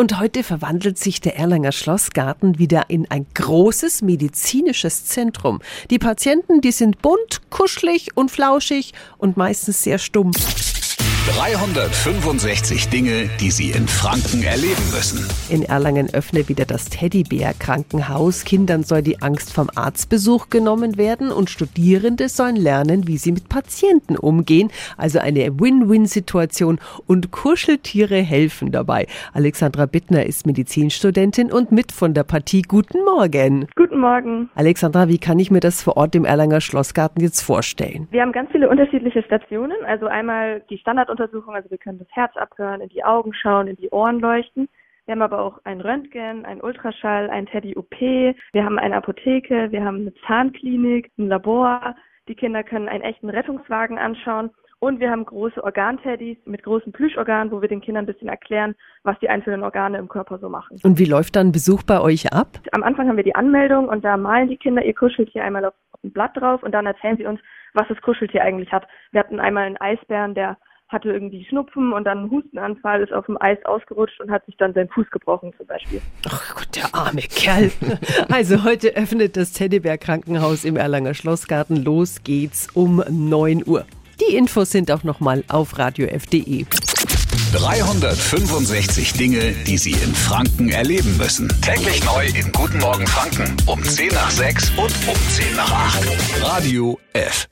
Und heute verwandelt sich der Erlanger Schlossgarten wieder in ein großes medizinisches Zentrum. Die Patienten, die sind bunt, kuschelig und flauschig und meistens sehr stumm. 365 Dinge, die Sie in Franken erleben müssen. In Erlangen öffne wieder das Teddybär-Krankenhaus. Kindern soll die Angst vom Arztbesuch genommen werden und Studierende sollen lernen, wie sie mit Patienten umgehen. Also eine Win-Win-Situation und Kuscheltiere helfen dabei. Alexandra Bittner ist Medizinstudentin und mit von der Partie. Guten Morgen. Guten Morgen. Alexandra, wie kann ich mir das vor Ort im Erlanger Schlossgarten jetzt vorstellen? Wir haben ganz viele unterschiedliche Stationen. Also einmal die Standarduntersuchung, also wir können das Herz abhören, in die Augen schauen, in die Ohren leuchten. Wir haben aber auch ein Röntgen, ein Ultraschall, ein Teddy-OP. Wir haben eine Apotheke, wir haben eine Zahnklinik, ein Labor. Die Kinder können einen echten Rettungswagen anschauen. Und wir haben große Organteddys mit großen Plüschorganen, wo wir den Kindern ein bisschen erklären, was die einzelnen Organe im Körper so machen. Und wie läuft dann Besuch bei euch ab? Am Anfang haben wir die Anmeldung und da malen die Kinder ihr Kuscheltier einmal auf ein Blatt drauf und dann erzählen sie uns, was das Kuscheltier eigentlich hat. Wir hatten einmal einen Eisbären, der hatte irgendwie Schnupfen und dann einen Hustenanfall, ist auf dem Eis ausgerutscht und hat sich dann seinen Fuß gebrochen zum Beispiel. Ach Gott, der arme Kerl. Also heute öffnet das Teddybär Krankenhaus im Erlanger Schlossgarten. Los geht's um 9 Uhr. Die Infos sind auch nochmal auf radiof.de. 365 Dinge, die Sie in Franken erleben müssen. Täglich neu in Guten Morgen Franken um 10 nach 6 und um 10 nach 8. Radio F.